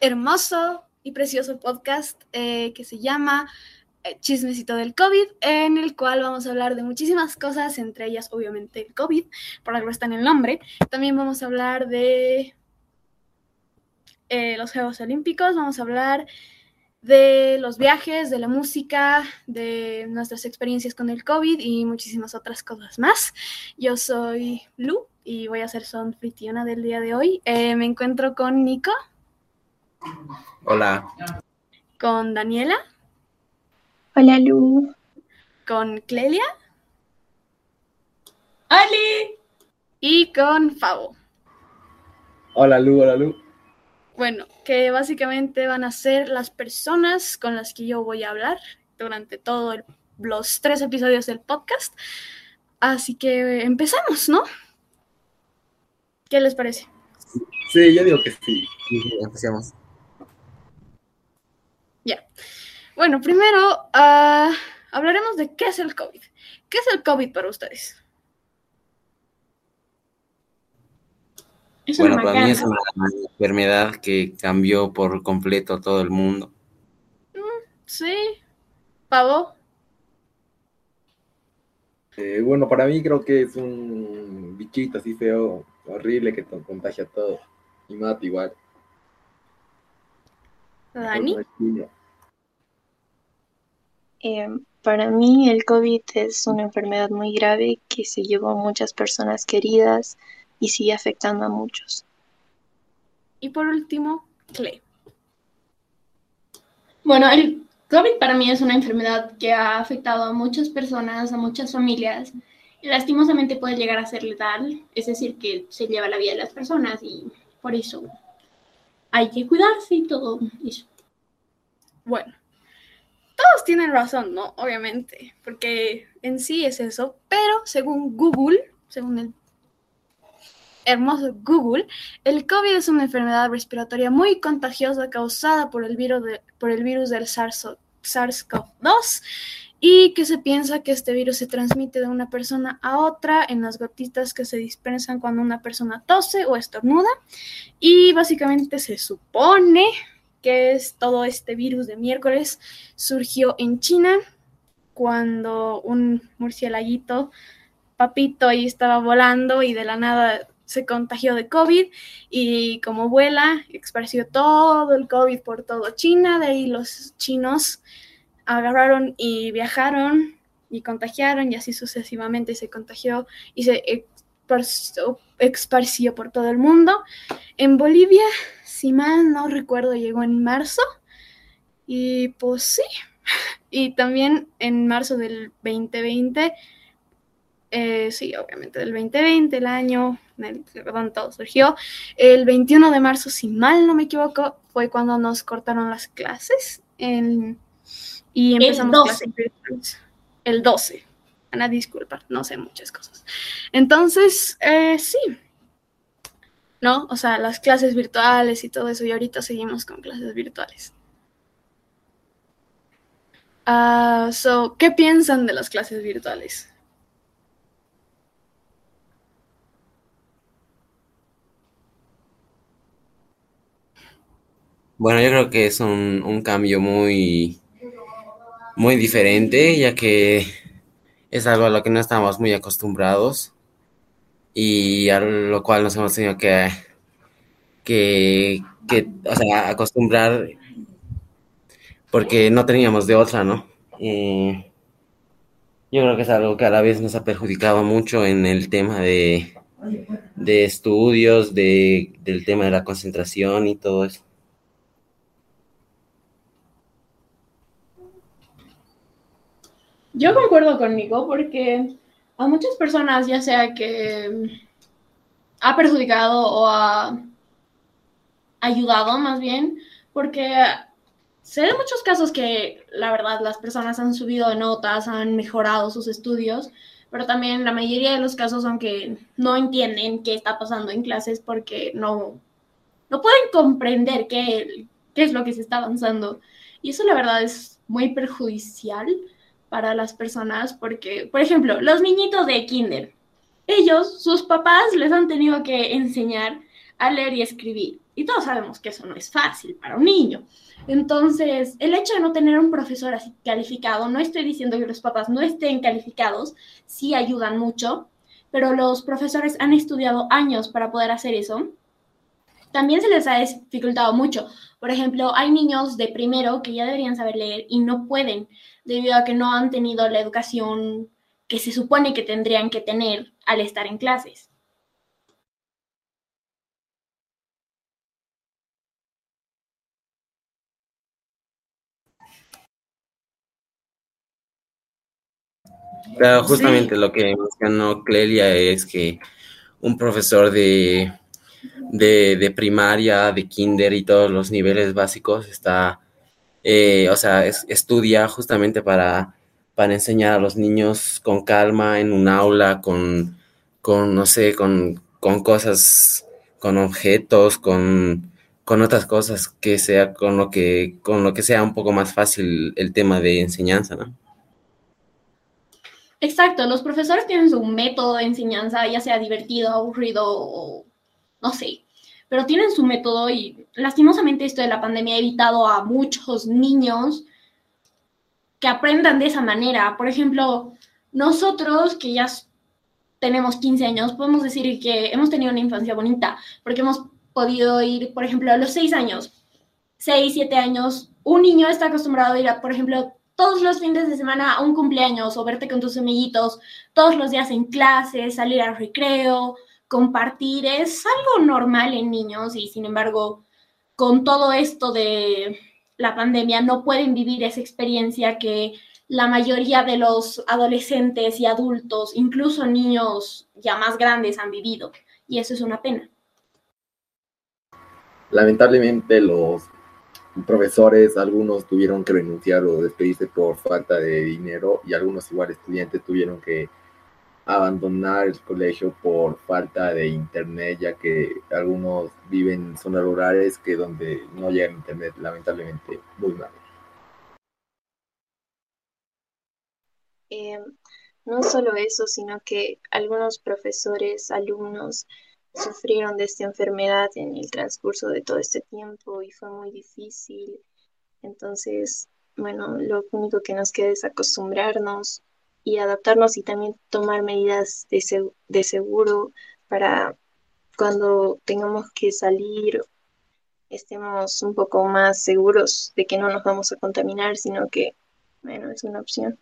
hermoso y precioso podcast eh, que se llama eh, Chismecito del COVID, en el cual vamos a hablar de muchísimas cosas, entre ellas obviamente el COVID, por algo está en el nombre. También vamos a hablar de eh, los Juegos Olímpicos, vamos a hablar de los viajes, de la música, de nuestras experiencias con el COVID y muchísimas otras cosas más. Yo soy Lu y voy a ser su anfitriona del día de hoy. me encuentro con Nico. Hola. Con Daniela. Hola, Lu. Con Clelia. ¡Ali! Y con Fabo. Hola, Lu, hola, Lu. Bueno, que básicamente van a ser las personas con las que yo voy a hablar durante todos los tres episodios del podcast. Así que empezamos, ¿no? ¿Qué les parece? Sí, yo digo que sí. empecemos. Ya. Bueno, primero uh, hablaremos de qué es el COVID. ¿Qué es el COVID para ustedes? bueno, para mí es una enfermedad que cambió por completo todo el mundo. Mm, sí. ¿Pavo? Eh, bueno, para mí creo que es un bichito así feo, horrible que contagia todo. Y mata igual. ¿Dani? Eh, para mí el COVID es una enfermedad muy grave que se llevó a muchas personas queridas y sigue afectando a muchos. Y por último, Cle. Bueno, el COVID para mí es una enfermedad que ha afectado a muchas personas, a muchas familias, y lastimosamente puede llegar a ser letal, es decir, que se lleva la vida de las personas y por eso hay que cuidarse y todo eso. Bueno, todos tienen razón, ¿no? Obviamente, porque en sí es eso, pero según Google, según el hermoso Google, el COVID es una enfermedad respiratoria muy contagiosa causada por el virus, del SARS-CoV-2 y que se piensa que este virus se transmite de una persona a otra en las gotitas que se dispersan cuando una persona tose o estornuda y básicamente se supone que es todo este virus de miércoles, surgió en China cuando un murcielaguito, papito, ahí estaba volando y de la nada se contagió de COVID y como vuela, esparció todo el COVID por todo China, de ahí los chinos agarraron y viajaron y contagiaron y así sucesivamente se contagió y se esparció por todo el mundo. En Bolivia si mal no recuerdo, llegó en marzo. Y pues sí. Y también en marzo del 2020, eh, sí, obviamente del 2020, el año donde todo surgió. El 21 de marzo, si mal no me equivoco, fue cuando nos cortaron las clases. y empezamos el 12. clases El 12. Ana, disculpa, no sé muchas cosas. Entonces, eh, sí, ¿no? O sea, las clases virtuales y todo eso, y ahorita seguimos con clases virtuales. Uh, so, ¿Qué piensan de las clases virtuales? Bueno, yo creo que es un, un cambio muy, muy diferente, ya que es algo a lo que no estamos muy acostumbrados y a lo cual nos hemos tenido que, que, o sea, acostumbrar porque no teníamos de otra, ¿no? yo creo que es algo que a la vez nos ha perjudicado mucho en el tema de, de estudios, de, del tema de la concentración y todo eso. Yo concuerdo conmigo porque a muchas personas, ya sea que ha perjudicado o ha ayudado más bien, porque se ven muchos casos que la verdad las personas han subido de notas, han mejorado sus estudios, pero también la mayoría de los casos son que no entienden qué está pasando en clases porque no, no pueden comprender qué, qué es lo que se está avanzando. Y eso la verdad es muy perjudicial para las personas porque, por ejemplo, los niñitos de kinder, ellos, sus papás les han tenido que enseñar a leer y escribir. Y todos sabemos que eso no es fácil para un niño. Entonces, el hecho de no tener un profesor así calificado, no estoy diciendo que los papás no estén calificados, sí ayudan mucho, pero los profesores han estudiado años para poder hacer eso. También se les ha dificultado mucho. Por ejemplo, hay niños de primero que ya deberían saber leer y no pueden debido a que no han tenido la educación que se supone que tendrían que tener al estar en clases. Claro, justamente lo que mencionó Clelia es que un profesor de, de, primaria, de kinder y todos los niveles básicos está, eh, o sea, estudia justamente para, para enseñar a los niños con calma en un aula, con, con no sé, con, con cosas, con objetos, con, con otras cosas que sea, con lo que, con lo que sea un poco más fácil el tema de enseñanza, ¿no? Exacto, los profesores tienen su método de enseñanza, ya sea divertido, aburrido o no sé, pero tienen su método y lastimosamente esto de la pandemia ha evitado a muchos niños que aprendan de esa manera. Por ejemplo, nosotros que ya tenemos 15 años, podemos decir que hemos tenido una infancia bonita, porque hemos podido ir, por ejemplo, a los 6 años, 6, 7 años, un niño está acostumbrado a ir, a, por ejemplo, todos los fines de semana a un cumpleaños o verte con tus amiguitos, todos los días en clase, salir al recreo, compartir, es algo normal en niños y sin embargo, con todo esto de la pandemia no pueden vivir esa experiencia que la mayoría de los adolescentes y adultos, incluso niños ya más grandes, han vivido. Y eso es una pena. Lamentablemente los profesores, algunos tuvieron que renunciar o despedirse por falta de dinero y algunos igual estudiantes tuvieron que abandonar el colegio por falta de internet, ya que algunos viven en zonas rurales que donde no llega internet, lamentablemente, muy mal. Eh, no solo eso, sino que algunos profesores, alumnos, sufrieron de esta enfermedad en el transcurso de todo este tiempo y fue muy difícil. Entonces, bueno, lo único que nos queda es acostumbrarnos y adaptarnos y también tomar medidas de, de seguro para cuando tengamos que salir estemos un poco más seguros de que no nos vamos a contaminar, sino que, bueno, es una opción.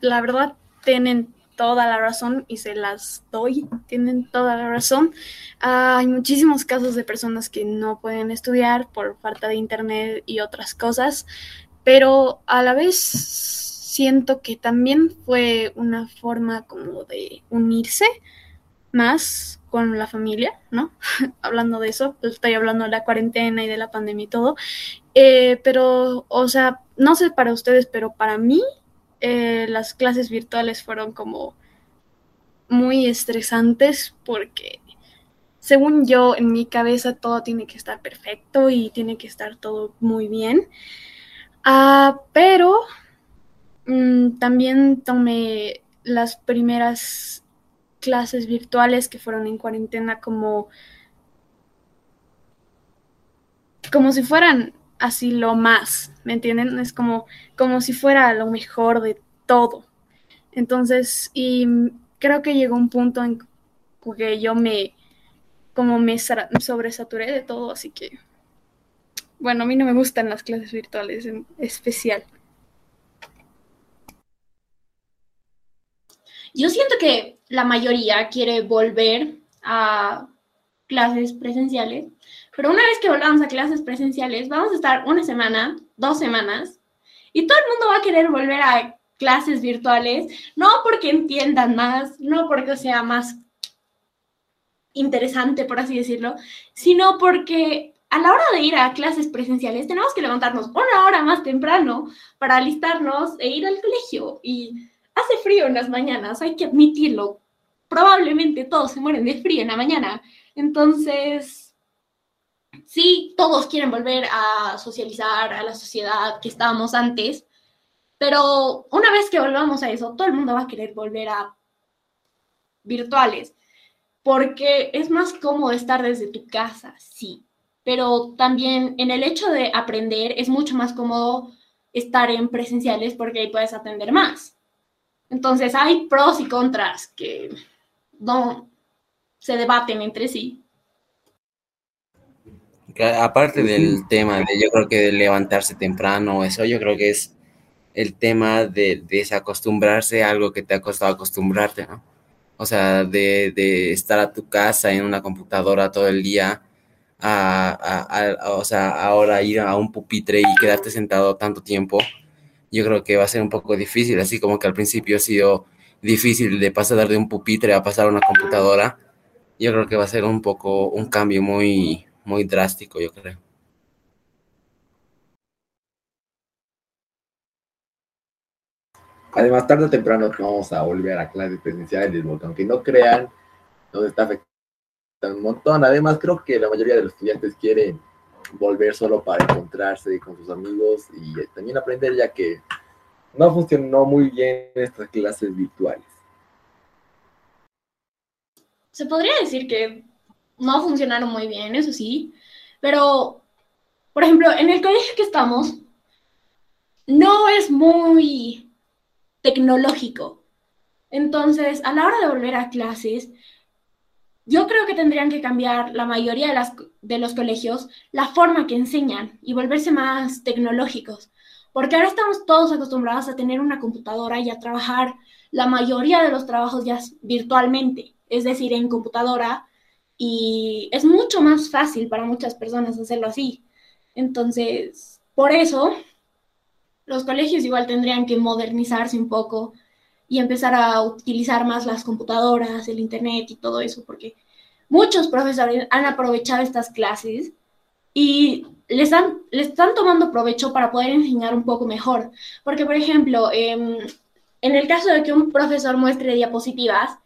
La verdad, tienen toda la razón y se las doy, tienen toda la razón. hay muchísimos casos de personas que no pueden estudiar por falta de internet y otras cosas, pero a la vez siento que también fue una forma como de unirse más con la familia, ¿no? hablando de eso, pues estoy hablando de la cuarentena y de la pandemia y todo, eh, pero, o sea, no sé para ustedes, pero para mí eh, las clases virtuales fueron como muy estresantes porque según yo en mi cabeza todo tiene que estar perfecto y tiene que estar todo muy bien. Ah, pero mm, también tomé las primeras clases virtuales que fueron en cuarentena como como si fueran así lo más, ¿me entienden? Es como, como si fuera lo mejor de todo. Entonces, y creo que llegó un punto en que yo me, como me sobresaturé de todo, así que, bueno, a mí no me gustan las clases virtuales en especial. Yo siento que la mayoría quiere volver a clases presenciales pero una vez que volvamos a clases presenciales, vamos a estar una semana, dos semanas, y todo el mundo va a querer volver a clases virtuales, no porque entiendan más, no porque sea más interesante, por así decirlo, sino porque a la hora de ir a clases presenciales tenemos que levantarnos una hora más temprano para alistarnos e ir al colegio. Y hace frío en las mañanas, hay que admitirlo. Probablemente todos se mueren de frío en la mañana. Entonces, sí, todos quieren volver a socializar a la sociedad que estábamos antes, pero una vez que volvamos a eso, todo el mundo va a querer volver a virtuales. porque es más cómodo estar desde tu casa, sí, pero también en el hecho de aprender es mucho más cómodo estar en presenciales porque ahí puedes atender más. Entonces hay pros y contras que no se debaten entre sí. Aparte del tema de yo creo que de levantarse temprano, eso yo creo que es el tema de, desacostumbrarse a algo que te ha costado acostumbrarte, ¿no? O sea, de, de estar a tu casa en una computadora todo el día, a, o sea, ahora ir a un pupitre y quedarte sentado tanto tiempo, yo creo que va a ser un poco difícil, así como que al principio ha sido difícil de pasar de un pupitre a pasar a una computadora, yo creo que va a ser un poco un cambio muy, muy drástico, yo creo. Además, tarde o temprano vamos a volver a clases presenciales, aunque no crean, nos está afectando un montón. Además, creo que la mayoría de los estudiantes quieren volver solo para encontrarse con sus amigos y también aprender, ya que no funcionó muy bien estas clases virtuales. Se podría decir que no funcionaron muy bien, eso sí, pero, por ejemplo, en el colegio que estamos, no es muy tecnológico. Entonces, a la hora de volver a clases, yo creo que tendrían que cambiar la mayoría de, los colegios la forma que enseñan y volverse más tecnológicos, porque ahora estamos todos acostumbrados a tener una computadora y a trabajar la mayoría de los trabajos ya virtualmente, es decir, en computadora, y es mucho más fácil para muchas personas hacerlo así. Entonces, por eso, los colegios igual tendrían que modernizarse un poco y empezar a utilizar más las computadoras, el internet y todo eso, porque muchos profesores han aprovechado estas clases y les, dan, les están tomando provecho para poder enseñar un poco mejor. Porque, por ejemplo, em, en el caso de que un profesor muestre diapositivas,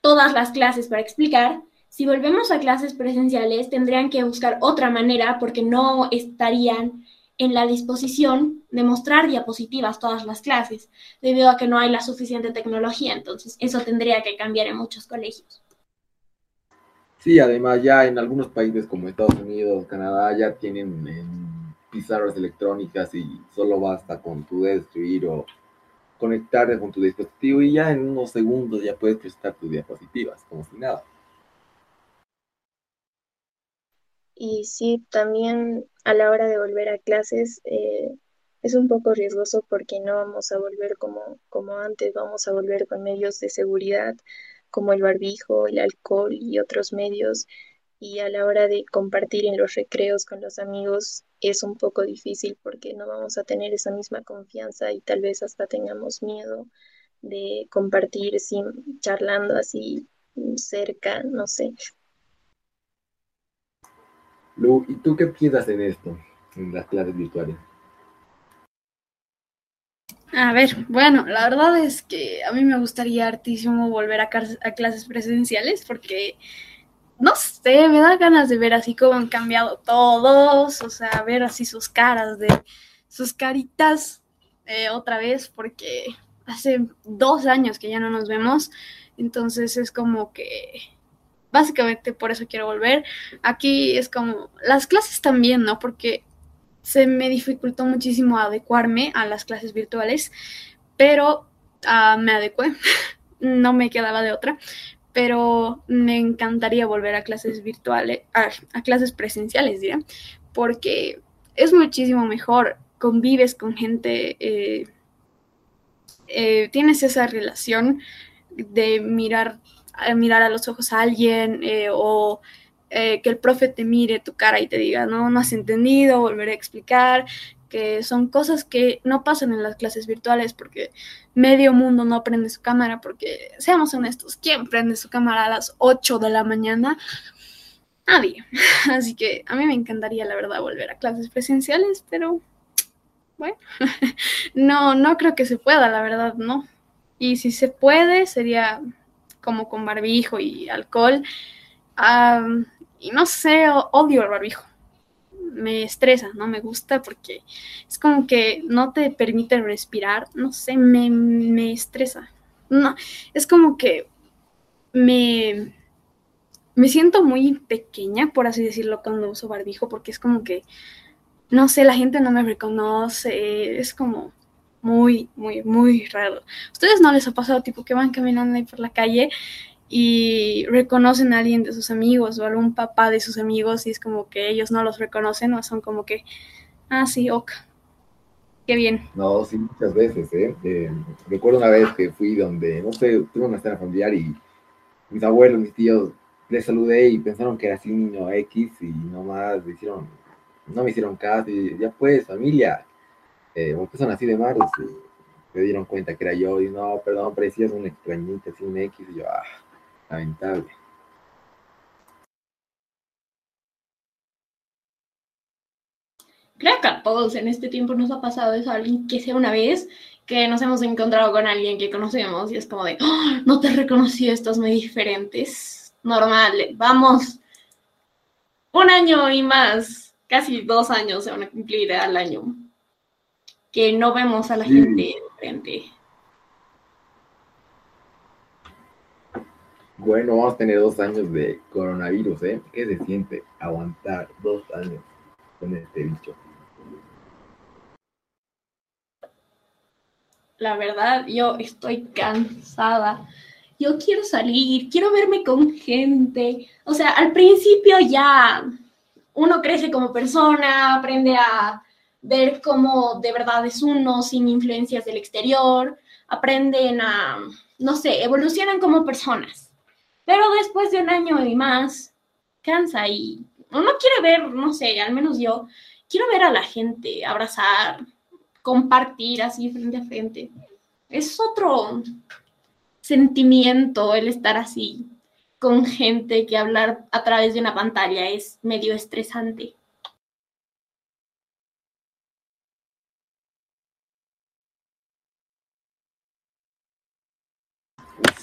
todas las clases para explicar, si volvemos a clases presenciales, tendrían que buscar otra manera porque no estarían en la disposición de mostrar diapositivas todas las clases, debido a que no hay la suficiente tecnología. Entonces, eso tendría que cambiar en muchos colegios. Sí, además ya en algunos países como Estados Unidos, Canadá, ya tienen pizarras electrónicas y solo basta con tu dedo escribir o conectarte con tu dispositivo y ya en unos segundos ya puedes presentar tus diapositivas, como si nada. Y sí, también a la hora de volver a clases eh, es un poco riesgoso porque no vamos a volver como, como antes, vamos a volver con medios de seguridad como el barbijo, el alcohol y otros medios. Y a la hora de compartir en los recreos con los amigos es un poco difícil porque no vamos a tener esa misma confianza y tal vez hasta tengamos miedo de compartir sin charlando así cerca, no sé. Lu, ¿y tú qué piensas en esto, en las clases virtuales? A ver, bueno, la verdad es que a mí me gustaría hartísimo volver a, clases presenciales porque, no sé, me da ganas de ver así cómo han cambiado todos, o sea, ver así sus caras, de sus caritas eh, otra vez, porque hace dos años que ya no nos vemos, entonces es como que básicamente por eso quiero volver. Aquí es como las clases también, ¿no? Porque se me dificultó muchísimo adecuarme a las clases virtuales, pero uh, me adecué, no me quedaba de otra, pero me encantaría volver a clases virtuales, a, clases presenciales, diría, porque es muchísimo mejor, convives con gente, eh, eh, tienes esa relación de mirar mirar a los ojos a alguien eh, o eh, que el profe te mire tu cara y te diga, no, no has entendido, volveré a explicar, que son cosas que no pasan en las clases virtuales porque medio mundo no prende su cámara, porque seamos honestos, ¿quién prende su cámara a las 8 de la mañana? Nadie. Así que a mí me encantaría, la verdad, volver a clases presenciales, pero bueno, no, no creo que se pueda, la verdad, no. Y si se puede, sería como con barbijo y alcohol. y no sé, odio el barbijo. Me estresa, no me gusta porque es como que no te permite respirar. No sé, me, me estresa. No, es como que me, me siento muy pequeña, por así decirlo, cuando uso barbijo, porque es como que, no sé, la gente no me reconoce, es como muy, muy, muy raro. ¿Ustedes no les ha pasado tipo que van caminando ahí por la calle y reconocen a alguien de sus amigos o algún papá de sus amigos y es como que ellos no los reconocen o son como que, ah, sí, ok, qué bien. No, sí, muchas veces, ¿eh? Recuerdo una vez que fui donde, no sé, tuve una escena familiar y mis abuelos, mis tíos, les saludé y pensaron que era así niño X y nomás me hicieron, no me hicieron caso y ya pues, familia, eh, empezaron así de malos y me dieron cuenta que era yo y no, perdón, parecías un extrañito, así un X y yo, ah, lamentable. Creo que a todos en este tiempo nos ha pasado eso, alguien que sea una vez que nos hemos encontrado con alguien que conocemos y es como de, ¡Oh, no te reconocí, estás muy diferentes. Normal, vamos, un año y más, casi dos años se van a cumplir al año, que no vemos a la gente diferente. Bueno, vamos a tener dos años de coronavirus, ¿eh? ¿Qué se siente aguantar dos años con este bicho? la verdad, yo estoy cansada. Yo quiero salir, quiero verme con gente. O sea, al principio ya uno crece como persona, aprende a ver cómo de verdad es uno sin influencias del exterior, aprenden a, no sé, evolucionan como personas. Pero después de un año y más, cansa y uno quiere ver, no sé, al menos yo, quiero ver a la gente, abrazar, compartir así frente a frente. Es otro sentimiento el estar así con gente que hablar a través de una pantalla es medio estresante.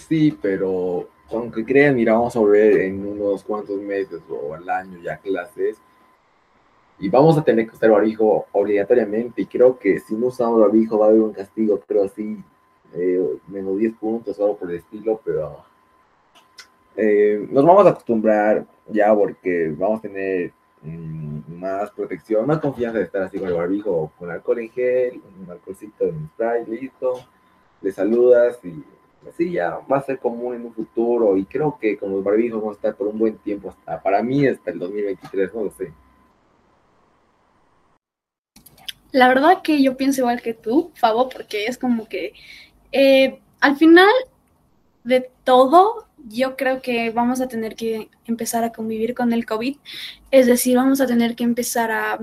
Sí, pero aunque crean, mira, vamos a volver en unos cuantos meses o al año ya clases y vamos a tener que usar barbijo obligatoriamente. Y creo que si no usamos barbijo va a haber un castigo, creo así, eh, menos 10 puntos o algo por el estilo, pero eh, nos vamos a acostumbrar ya porque vamos a tener mm, más protección, más confianza de estar así con el barbijo, con alcohol en gel, un alcoholcito en spray, listo, le saludas y así ya va a ser común en un futuro y creo que con los barbijos vamos a estar por un buen tiempo hasta, para mí hasta el 2023, no lo sé. La verdad que yo pienso igual que tú, Fabo, porque es como que eh, al final de todo, yo creo que vamos a tener que empezar a convivir con el COVID. Es decir, vamos a tener que empezar a,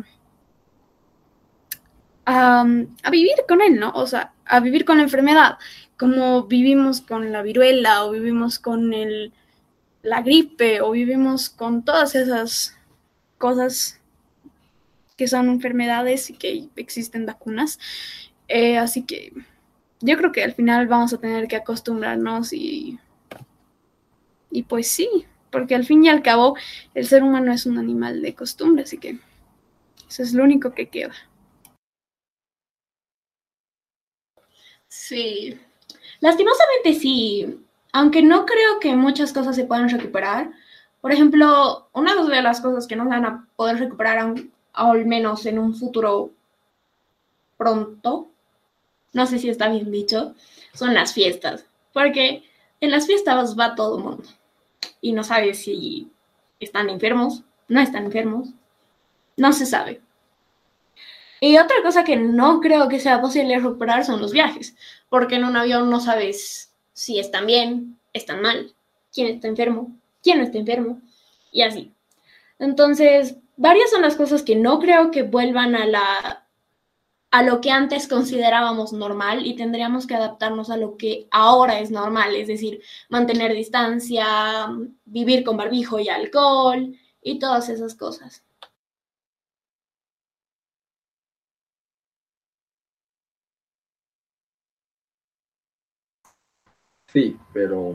a, vivir con él, ¿no? O sea, a vivir con la enfermedad, como vivimos con la viruela o vivimos con el, la gripe o vivimos con todas esas cosas que son enfermedades y que existen vacunas. Eh, así que yo creo que al final vamos a tener que acostumbrarnos y, y pues sí, porque al fin y al cabo el ser humano es un animal de costumbre, así que eso es lo único que queda. Sí, lastimosamente sí, aunque no creo que muchas cosas se puedan recuperar. Por ejemplo, una de las cosas que no van a poder recuperar al menos en un futuro pronto, no sé si está bien dicho, son las fiestas. Porque en las fiestas va todo el mundo y no sabes si están enfermos, no están enfermos, no se sabe. Y otra cosa que no creo que sea posible recuperar son los viajes, porque en un avión no sabes si están bien, están mal, quién está enfermo, quién no está enfermo, y así. Entonces, varias son las cosas que no creo que vuelvan a la a lo que antes considerábamos normal y tendríamos que adaptarnos a lo que ahora es normal, es decir, mantener distancia, vivir con barbijo y alcohol y todas esas cosas. Sí, pero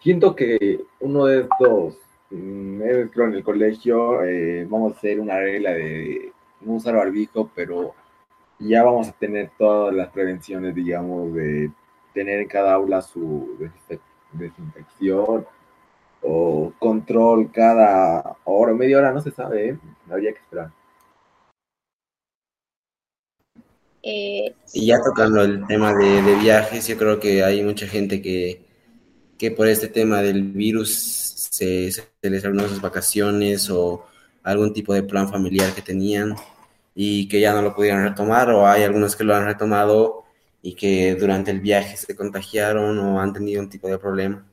siento que uno de estos creo en el colegio eh, vamos a hacer una regla de no usar barbijo, pero ya vamos a tener todas las prevenciones, digamos, de tener en cada aula su desinfección o control cada hora media hora, no se sabe, ¿eh? habría que esperar. Eh, Y ya tocando el tema de, de viajes, yo creo que hay mucha gente que, que por este tema del virus se, se les arruinó sus vacaciones o algún tipo de plan familiar que tenían y que ya no lo pudieron retomar o hay algunos que lo han retomado y que durante el viaje se contagiaron o han tenido un tipo de problema.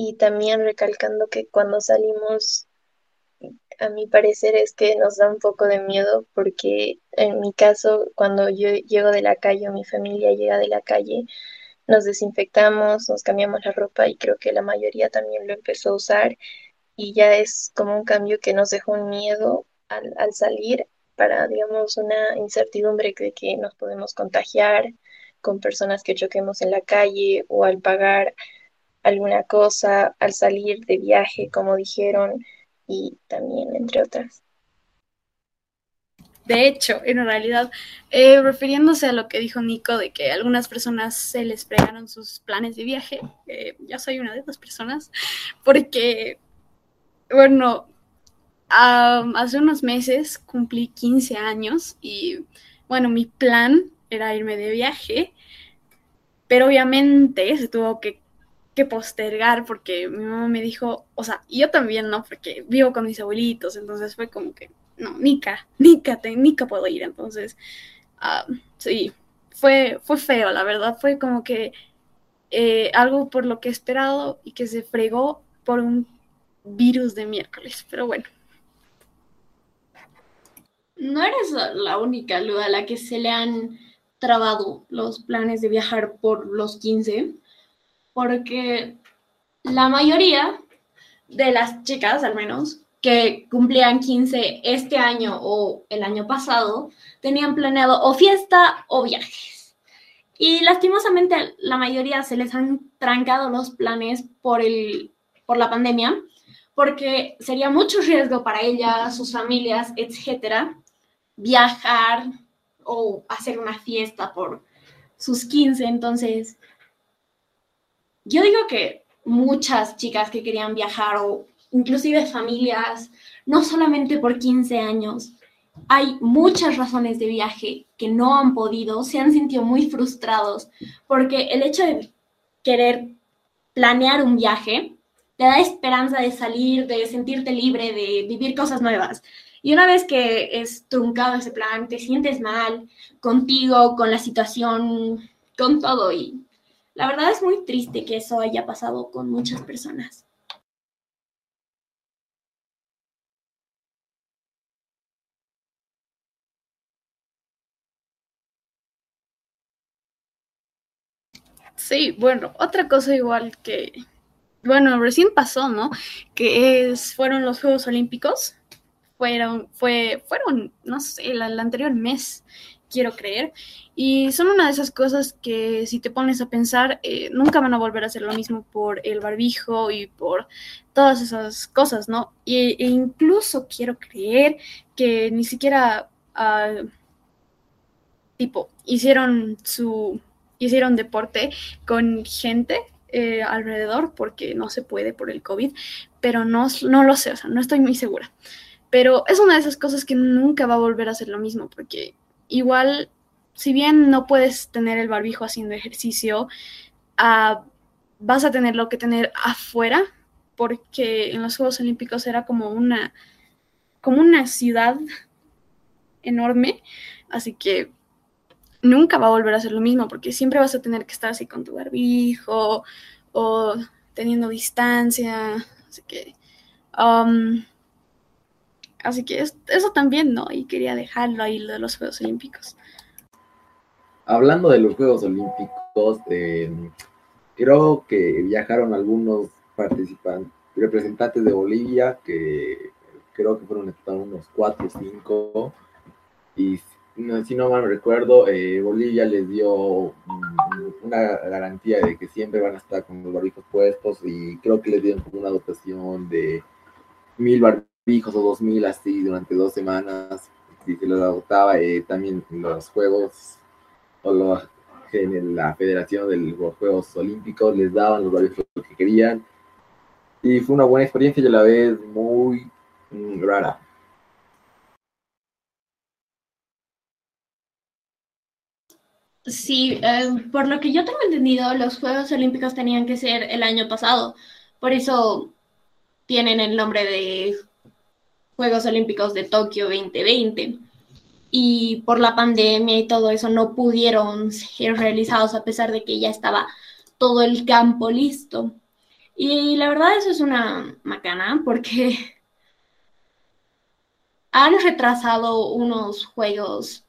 y también recalcando que cuando salimos, a mi parecer es que nos da un poco de miedo porque en mi caso, cuando yo llego de la calle o mi familia llega de la calle, nos desinfectamos, nos cambiamos la ropa y creo que la mayoría también lo empezó a usar y ya es como un cambio que nos dejó un miedo al, al salir para, digamos, una incertidumbre de que nos podemos contagiar con personas que choquemos en la calle o al pagar alguna cosa, al salir de viaje, como dijeron, y también entre otras. De hecho, en realidad, eh, refiriéndose a lo que dijo Nico de que algunas personas se les fregaron sus planes de viaje, eh, yo soy una de esas personas, porque, bueno, um, hace unos meses cumplí 15 años y, bueno, mi plan era irme de viaje, pero obviamente se tuvo que, que postergar porque mi mamá me dijo, o sea, yo también, ¿no? Porque vivo con mis abuelitos, entonces fue como que no, Nika, Nika, te, Nika puedo ir. Entonces, uh, sí, fue, fue feo, la verdad. Fue como que eh, algo por lo que he esperado y que se fregó por un virus de miércoles. Pero bueno. No eres la única, Lu, a la que se le han trabado los planes de viajar por los 15, porque la mayoría de las chicas, al menos, que cumplían 15 este año o el año pasado, tenían planeado o fiesta o viajes. Y lastimosamente la mayoría se les han trancado los planes por, el, por la pandemia, porque sería mucho riesgo para ellas, sus familias, etcétera, viajar o hacer una fiesta por sus 15. Entonces, yo digo que muchas chicas que querían viajar o inclusive familias, no solamente por 15 años. Hay muchas razones de viaje que no han podido, se han sentido muy frustrados, porque el hecho de querer planear un viaje te da esperanza de salir, de sentirte libre, de vivir cosas nuevas. Y una vez que es truncado ese plan, te sientes mal contigo, con la situación, con todo. Y la verdad es muy triste que eso haya pasado con muchas personas. Sí, bueno, otra cosa igual que, bueno, recién pasó, ¿no? Que es, fueron los Juegos Olímpicos, fueron, fue, fueron, no sé, el, el anterior mes, quiero creer, y son una de esas cosas que si te pones a pensar, eh, nunca van a volver a ser lo mismo por el barbijo y por todas esas cosas, ¿no? E incluso quiero creer que ni siquiera, uh, tipo, hicieron su hicieron deporte con gente eh, alrededor porque no se puede por el COVID, pero no, no lo sé, o sea, no estoy muy segura. Pero es una de esas cosas que nunca va a volver a ser lo mismo porque igual, si bien no puedes tener el barbijo haciendo ejercicio, uh, vas a tenerlo que tener afuera porque en los Juegos Olímpicos era como una, como una ciudad enorme, así que nunca va a volver a ser lo mismo, porque siempre vas a tener que estar así con tu barbijo o teniendo distancia. Así que, um, así que es, eso también, ¿no? Y quería dejarlo ahí lo de los Juegos Olímpicos. Hablando de los Juegos Olímpicos, eh, creo que viajaron algunos participantes, representantes de Bolivia, que creo que fueron unos 4 o 5, y si no mal recuerdo, eh, Bolivia les dio una garantía de que siempre van a estar con los barbijos puestos y creo que les dieron como una dotación de mil barbijos o dos mil así durante dos semanas y se los agotaba eh, también los juegos o los, en la Federación de los Juegos Olímpicos les daban los horarios que querían. Y fue una buena experiencia y a la vez muy mm, rara. Sí, eh, por lo que yo tengo entendido, los Juegos Olímpicos tenían que ser el año pasado. Por eso tienen el nombre de Juegos Olímpicos de Tokio 2020. Y por la pandemia y todo eso no pudieron ser realizados a pesar de que ya estaba todo el campo listo. Y la verdad eso es una macana porque han retrasado unos juegos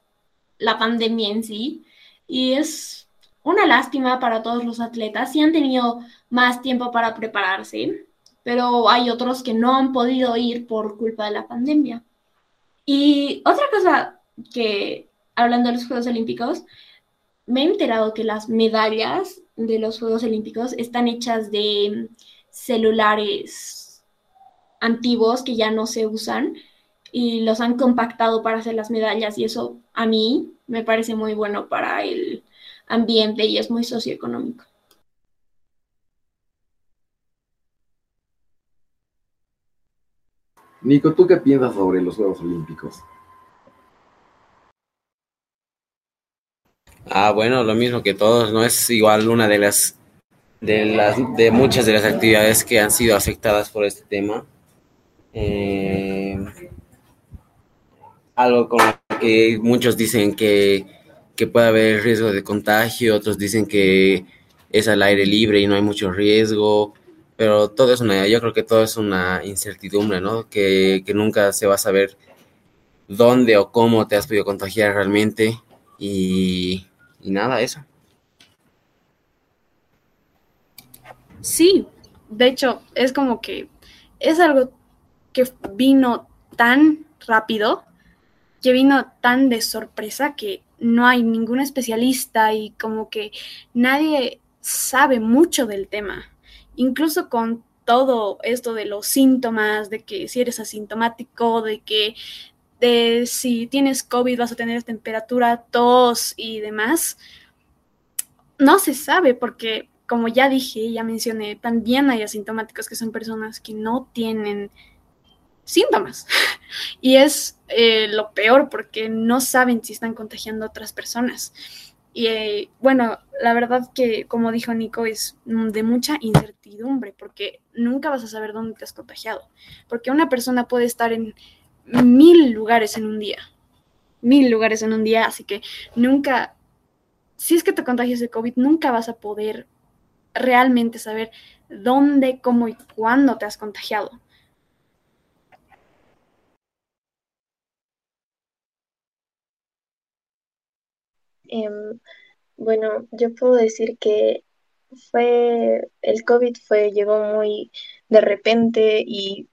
la pandemia en sí y es una lástima para todos los atletas. Sí han tenido más tiempo para prepararse, pero hay otros que no han podido ir por culpa de la pandemia. Y otra cosa que, hablando de los Juegos Olímpicos, me he enterado que las medallas de los Juegos Olímpicos están hechas de celulares antiguos que ya no se usan y los han compactado para hacer las medallas y eso a mí me parece muy bueno para el ambiente y es muy socioeconómico. Nico, ¿tú qué piensas sobre los Juegos Olímpicos? Ah, bueno, lo mismo que todos, no es igual una de las de las de muchas de las actividades que han sido afectadas por este tema. Eh, algo con lo que muchos dicen que, que puede haber riesgo de contagio, otros dicen que es al aire libre y no hay mucho riesgo, pero todo es una, yo creo que todo es una incertidumbre, ¿no? Que, que nunca se va a saber dónde o cómo te has podido contagiar realmente y, y nada, eso. Sí, de hecho, es como que es algo que vino tan rápido que vino tan de sorpresa que no hay ningún especialista y como que nadie sabe mucho del tema. Incluso con todo esto de los síntomas, de que si eres asintomático, de que si tienes COVID vas a tener temperatura, tos y demás, no se sabe porque, como ya dije, ya mencioné, también hay asintomáticos que son personas que no tienen síntomas. Y es eh, lo peor porque no saben si están contagiando a otras personas. Y bueno, la verdad que, como dijo Nico, es de mucha incertidumbre porque nunca vas a saber dónde te has contagiado. Porque una persona puede estar en mil lugares en un día. Mil lugares en un día, así que nunca, si es que te contagias de COVID, nunca vas a poder realmente saber dónde, cómo y cuándo te has contagiado. Em, bueno, yo puedo decir que fue, el COVID fue, llegó muy de repente y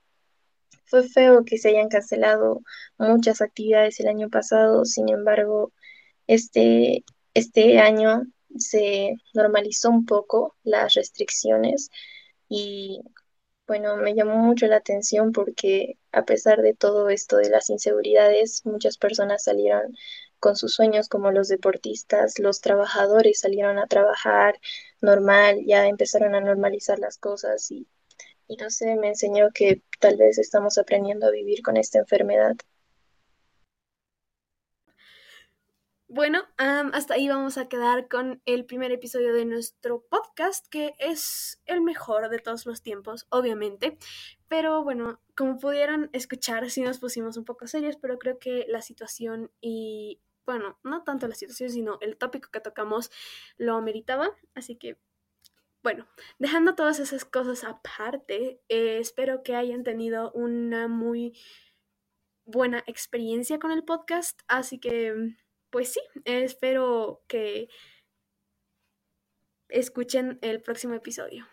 fue feo que se hayan cancelado muchas actividades el año pasado, sin embargo, este, este año se normalizó un poco las restricciones y bueno, me llamó mucho la atención porque a pesar de todo esto de las inseguridades, muchas personas salieron con sus sueños como los deportistas, los trabajadores salieron a trabajar normal, ya empezaron a normalizar las cosas y, no sé, me enseñó que tal vez estamos aprendiendo a vivir con esta enfermedad. Bueno, hasta ahí vamos a quedar con el primer episodio de nuestro podcast, que es el mejor de todos los tiempos, obviamente. Pero bueno, como pudieron escuchar, sí nos pusimos un poco serios, pero creo que la situación y, bueno, no tanto la situación, sino el tópico que tocamos lo ameritaba. Así que, bueno, dejando todas esas cosas aparte, eh, espero que hayan tenido una muy buena experiencia con el podcast. Así que pues sí, espero que escuchen el próximo episodio.